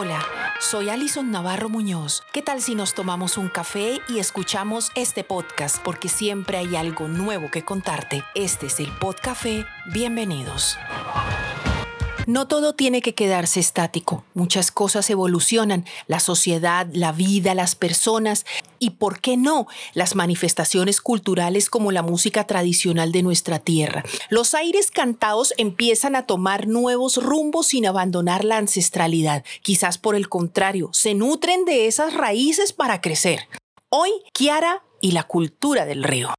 Hola, soy Alison Navarro Muñoz. ¿Qué tal si nos tomamos un café y escuchamos este podcast? Porque siempre hay algo nuevo que contarte. Este es el Podcafé. Bienvenidos. No todo tiene que quedarse estático. Muchas cosas evolucionan. La sociedad, la vida, las personas y, ¿por qué no?, las manifestaciones culturales como la música tradicional de nuestra tierra. Los aires cantados empiezan a tomar nuevos rumbos sin abandonar la ancestralidad. Quizás por el contrario, se nutren de esas raíces para crecer. Hoy, Kiara y la cultura del río.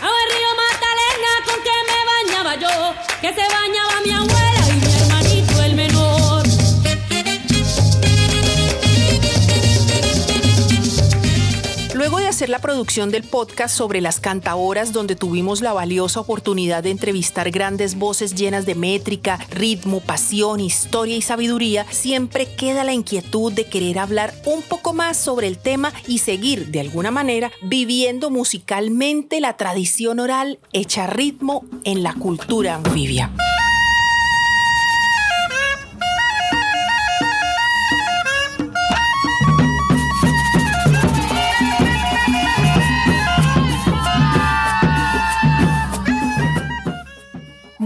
río Magdalena me bañaba yo, se bañaba mi. La producción del podcast sobre las cantaoras, donde tuvimos la valiosa oportunidad de entrevistar grandes voces llenas de métrica, ritmo, pasión, historia y sabiduría, siempre queda la inquietud de querer hablar un poco más sobre el tema y seguir, de alguna manera, viviendo musicalmente la tradición oral hecha ritmo en la cultura anfibia.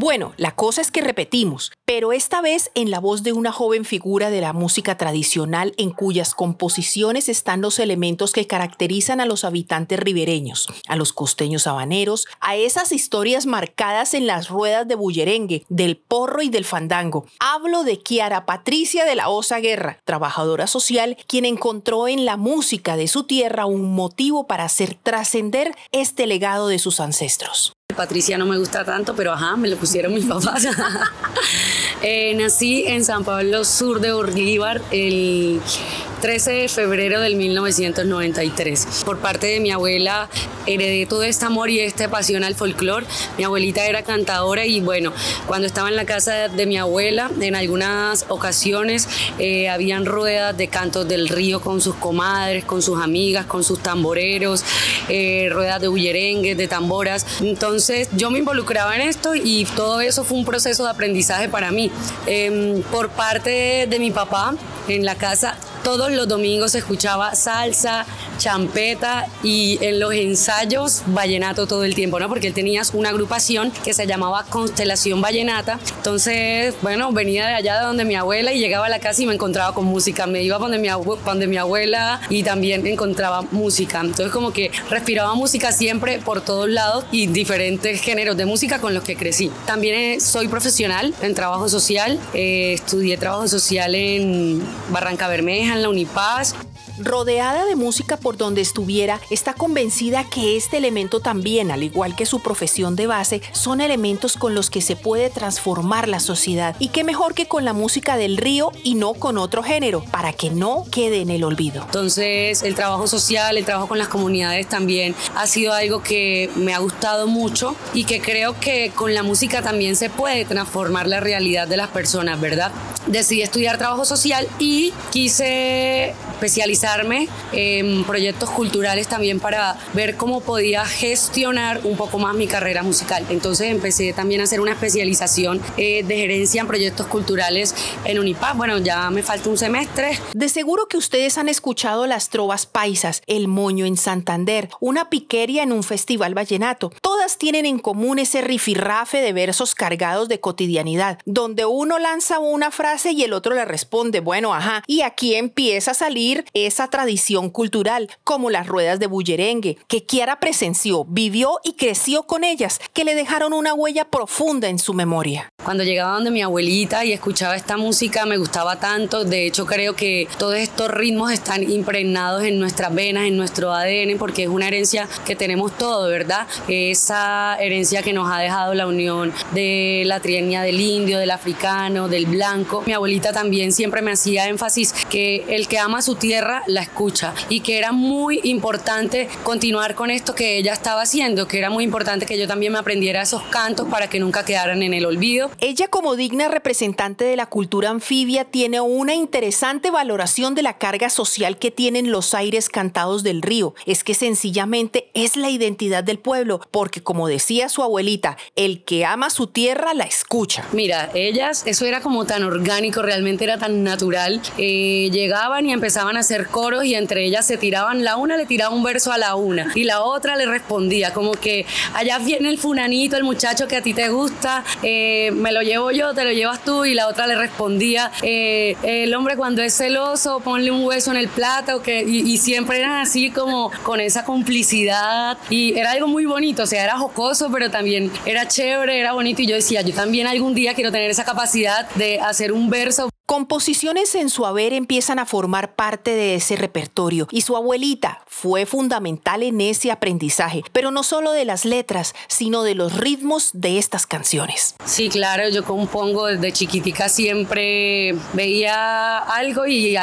Bueno, la cosa es que repetimos, pero esta vez en la voz de una joven figura de la música tradicional en cuyas composiciones están los elementos que caracterizan a los habitantes ribereños, a los costeños habaneros, a esas historias marcadas en las ruedas de bullerengue, del porro y del fandango. Hablo de Kiara Patricia de la Osa Guerra, trabajadora social, quien encontró en la música de su tierra un motivo para hacer trascender este legado de sus ancestros. Patricia no me gusta tanto, pero ajá, me lo pusieron mis papás. Eh, nací en San Pablo Sur de Bolívar el 13 de febrero del 1993. Por parte de mi abuela heredé todo este amor y esta pasión al folclore. Mi abuelita era cantadora y bueno, cuando estaba en la casa de mi abuela, en algunas ocasiones eh, habían ruedas de cantos del río con sus comadres, con sus amigas, con sus tamboreros, eh, ruedas de bullerengues, de tamboras. Entonces yo me involucraba en esto y todo eso fue un proceso de aprendizaje para mí. Em, por parte de mi papá, en la casa todos los domingos se escuchaba salsa, champeta y en los ensayos vallenato todo el tiempo, ¿no? Porque él tenía una agrupación que se llamaba Constelación Vallenata. Entonces, bueno, venía de allá de donde mi abuela y llegaba a la casa y me encontraba con música. Me iba donde mi, donde mi abuela y también encontraba música. Entonces, como que respiraba música siempre por todos lados y diferentes géneros de música con los que crecí. También eh, soy profesional en trabajo social. Eh, estudié trabajo social en Barranca Bermeja, en la Unipaz. Rodeada de música por donde estuviera, está convencida que este elemento también, al igual que su profesión de base, son elementos con los que se puede transformar la sociedad. Y qué mejor que con la música del río y no con otro género, para que no quede en el olvido. Entonces, el trabajo social, el trabajo con las comunidades también ha sido algo que me ha gustado mucho y que creo que con la música también se puede transformar la realidad de las personas, ¿verdad? Decidí estudiar trabajo social y quise especializarme en proyectos culturales también para ver cómo podía gestionar un poco más mi carrera musical. Entonces empecé también a hacer una especialización eh, de gerencia en proyectos culturales en Unipap. Bueno, ya me falta un semestre. De seguro que ustedes han escuchado las trovas paisas, el moño en Santander, una piqueria en un festival vallenato. Todas tienen en común ese rifirrafe de versos cargados de cotidianidad, donde uno lanza una frase y el otro le responde, bueno, ajá, y aquí empieza a salir esa tradición cultural, como las ruedas de bullerengue, que Kiara presenció, vivió y creció con ellas, que le dejaron una huella profunda en su memoria. Cuando llegaba donde mi abuelita y escuchaba esta música me gustaba tanto, de hecho creo que todos estos ritmos están impregnados en nuestras venas, en nuestro ADN, porque es una herencia que tenemos todo, ¿verdad? Esa herencia que nos ha dejado la unión de la trienia del indio, del africano, del blanco. Mi abuelita también siempre me hacía énfasis que el que ama su tierra, la escucha. Y que era muy importante continuar con esto que ella estaba haciendo, que era muy importante que yo también me aprendiera esos cantos para que nunca quedaran en el olvido. Ella como digna representante de la cultura anfibia tiene una interesante valoración de la carga social que tienen los aires cantados del río. Es que sencillamente es la identidad del pueblo, porque como decía su abuelita, el que ama su tierra la escucha. Mira, ellas, eso era como tan orgánico, realmente era tan natural. Eh, llegaban y empezaban a hacer coros y entre ellas se tiraban, la una le tiraba un verso a la una y la otra le respondía, como que allá viene el funanito, el muchacho que a ti te gusta, eh, me lo llevo yo, te lo llevas tú y la otra le respondía, eh, el hombre cuando es celoso, ponle un hueso en el plato, que, y siempre eran así como con esa complicidad y era algo muy bonito, o sea, era jocoso, pero también era chévere, era bonito y yo decía, yo también algún día quiero tener esa capacidad de hacer un verso Composiciones en su haber empiezan a formar parte de ese repertorio y su abuelita fue fundamental en ese aprendizaje, pero no solo de las letras, sino de los ritmos de estas canciones. Sí, claro, yo compongo desde chiquitica, siempre veía algo y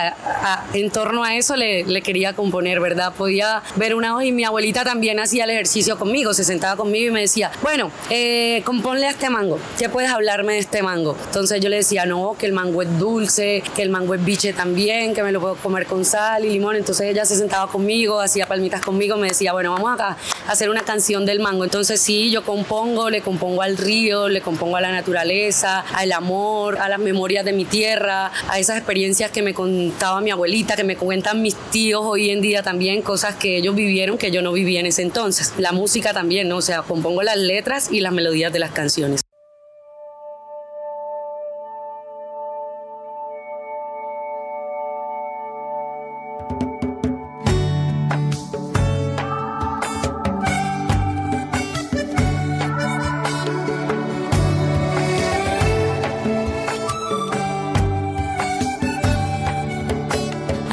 en torno a eso le, le, quería componer, ¿verdad? Podía ver una hoja y mi abuelita también hacía el ejercicio conmigo, se sentaba conmigo y me decía, bueno, eh, componle a este mango, ¿qué puedes hablarme de este mango? Entonces yo le decía, no, que el mango es dulce dulce, que el mango es biche también, que me lo puedo comer con sal y limón. Entonces ella se sentaba conmigo, hacía palmitas conmigo, me decía, bueno, vamos acá a hacer una canción del mango. Entonces sí, yo compongo, le compongo al río, le compongo a la naturaleza, al amor, a las memorias de mi tierra, a esas experiencias que me contaba mi abuelita, que me cuentan mis tíos hoy en día también, cosas que ellos vivieron que yo no vivía en ese entonces. La música también, ¿no? O sea, compongo las letras y las melodías de las canciones.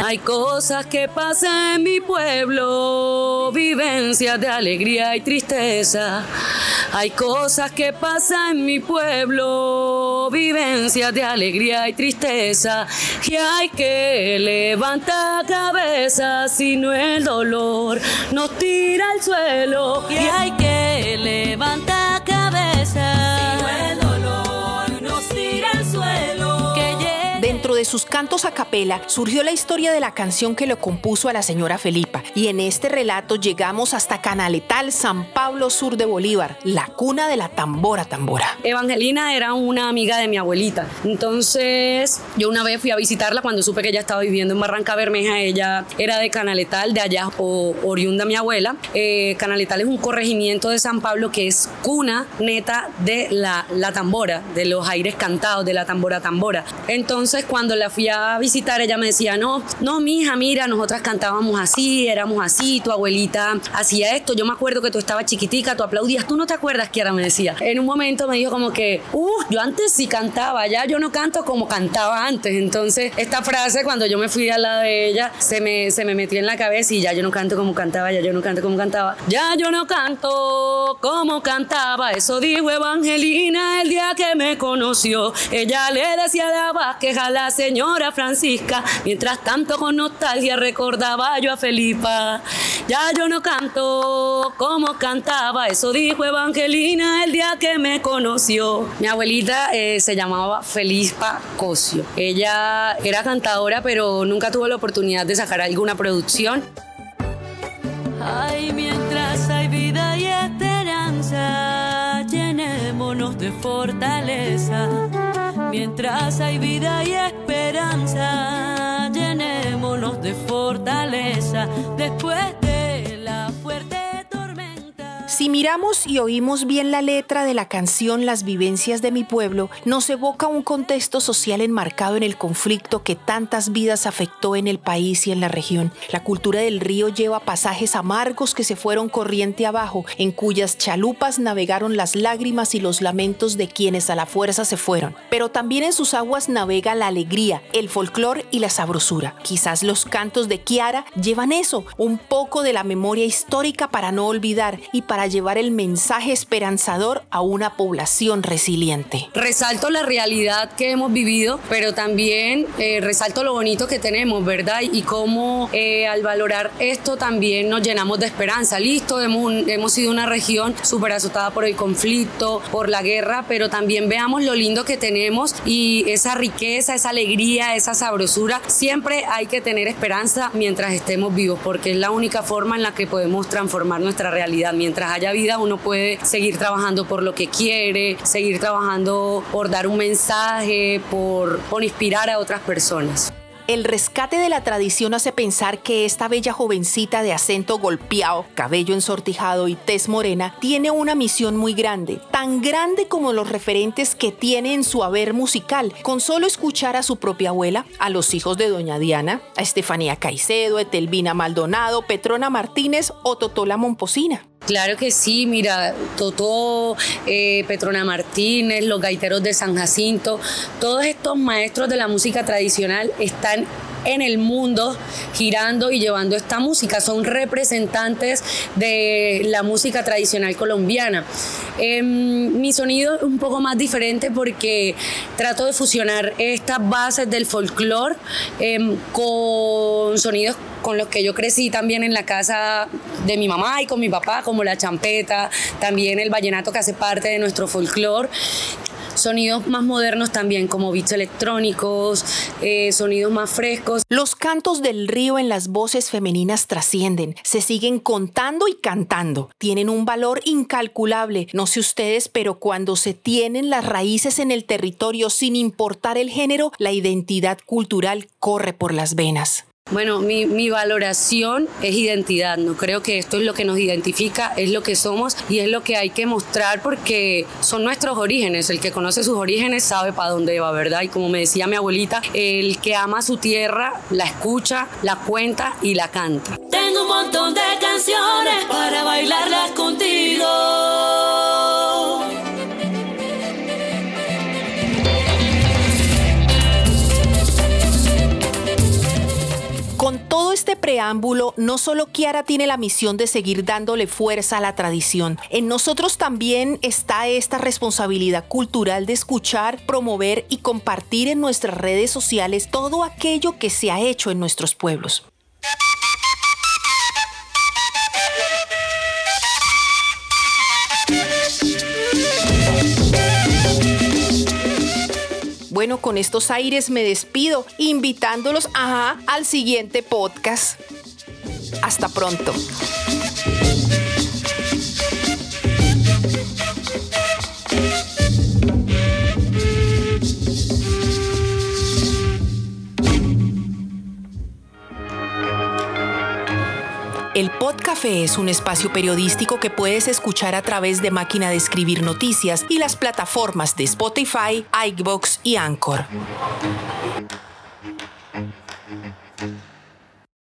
Hay cosas que pasan en mi pueblo, vivencias de alegría y tristeza. Hay cosas que pasan en mi pueblo, vivencias de alegría y tristeza. Que hay que levantar cabeza, si no el dolor nos tira al suelo. Y hay que levantar cabeza. De sus cantos a capela surgió la historia de la canción que le compuso a la señora Felipa. Y en este relato llegamos hasta Canaletal, San Pablo Sur de Bolívar, la cuna de la tambora tambora. Evangelina era una amiga de mi abuelita. Entonces, yo una vez fui a visitarla cuando supe que ella estaba viviendo en Barranca Bermeja. Ella era de Canaletal, de allá, oriunda mi abuela. Eh, Canaletal es un corregimiento de San Pablo que es cuna neta de la, la tambora, de los aires cantados, de la tambora tambora. Entonces, cuando la fui a visitar, ella me decía, no, no, mija, mira, nosotras cantábamos así, éramos así, tu abuelita hacía esto. Yo me acuerdo que tú estabas chiquitica, tú aplaudías, tú no te acuerdas, Kiara me decía. En un momento me dijo como que, uh, yo antes sí cantaba, ya yo no canto como cantaba antes. Entonces, esta frase, cuando yo me fui al lado de ella, se me, se me metió en la cabeza y ya yo no canto como cantaba, ya yo no canto como cantaba. Ya yo no canto como cantaba, eso dijo Evangelina el día que me conoció. Ella le decía de que la señora Francisca. Mientras tanto con nostalgia recordaba yo a Felipa. Ya yo no canto como cantaba, eso dijo Evangelina el día que me conoció. Mi abuelita eh, se llamaba Felipa Cosio. Ella era cantadora, pero nunca tuvo la oportunidad de sacar alguna producción. Ay, mientras hay vida y esperanza, llenémonos de fortaleza Mientras hay vida y esperanza, llenémonos de fortaleza. Después si miramos y oímos bien la letra de la canción Las vivencias de mi pueblo, nos evoca un contexto social enmarcado en el conflicto que tantas vidas afectó en el país y en la región. La cultura del río lleva pasajes amargos que se fueron corriente abajo, en cuyas chalupas navegaron las lágrimas y los lamentos de quienes a la fuerza se fueron. Pero también en sus aguas navega la alegría, el folclor y la sabrosura. Quizás los cantos de Kiara llevan eso, un poco de la memoria histórica para no olvidar y para llevar el mensaje esperanzador a una población resiliente. Resalto la realidad que hemos vivido, pero también eh, resalto lo bonito que tenemos, ¿verdad? Y cómo eh, al valorar esto también nos llenamos de esperanza. Listo, hemos, hemos sido una región súper azotada por el conflicto, por la guerra, pero también veamos lo lindo que tenemos y esa riqueza, esa alegría, esa sabrosura. Siempre hay que tener esperanza mientras estemos vivos, porque es la única forma en la que podemos transformar nuestra realidad. Mientras haya vida, uno puede seguir trabajando por lo que quiere, seguir trabajando por dar un mensaje, por, por inspirar a otras personas. El rescate de la tradición hace pensar que esta bella jovencita de acento golpeado, cabello ensortijado y tez morena tiene una misión muy grande, tan grande como los referentes que tiene en su haber musical, con solo escuchar a su propia abuela, a los hijos de doña Diana, a Estefanía Caicedo, Etelvina Maldonado, Petrona Martínez o Totola Momposina. Claro que sí, mira, Totó, eh, Petrona Martínez, los gaiteros de San Jacinto, todos estos maestros de la música tradicional están en el mundo girando y llevando esta música. Son representantes de la música tradicional colombiana. Em, mi sonido es un poco más diferente porque trato de fusionar estas bases del folclore em, con sonidos con los que yo crecí también en la casa de mi mamá y con mi papá, como la champeta, también el vallenato que hace parte de nuestro folclore sonidos más modernos también, como beats electrónicos, eh, sonidos más frescos. Los cantos del río en las voces femeninas trascienden, se siguen contando y cantando, tienen un valor incalculable, no sé ustedes, pero cuando se tienen las raíces en el territorio sin importar el género, la identidad cultural corre por las venas. Bueno, mi, valoración es identidad, no creo que esto es lo que nos identifica, es lo que somos y es lo que hay que mostrar porque son nuestros orígenes, el que conoce sus orígenes sabe para dónde va, ¿verdad? Y como me decía mi abuelita, el que ama su tierra la escucha, la cuenta y la canta. Tengo un montón de canciones para bailarlas preámbulo, no solo Kiara tiene la misión de seguir dándole fuerza a la tradición, en nosotros también está esta responsabilidad cultural de escuchar, promover y compartir en nuestras redes sociales todo aquello que se ha hecho en nuestros pueblos. Bueno, con estos aires me despido, invitándolos al siguiente podcast. Hasta pronto. Podcafé es un espacio periodístico que puedes escuchar a través de máquina de escribir noticias y las plataformas de Spotify, iBox y Anchor.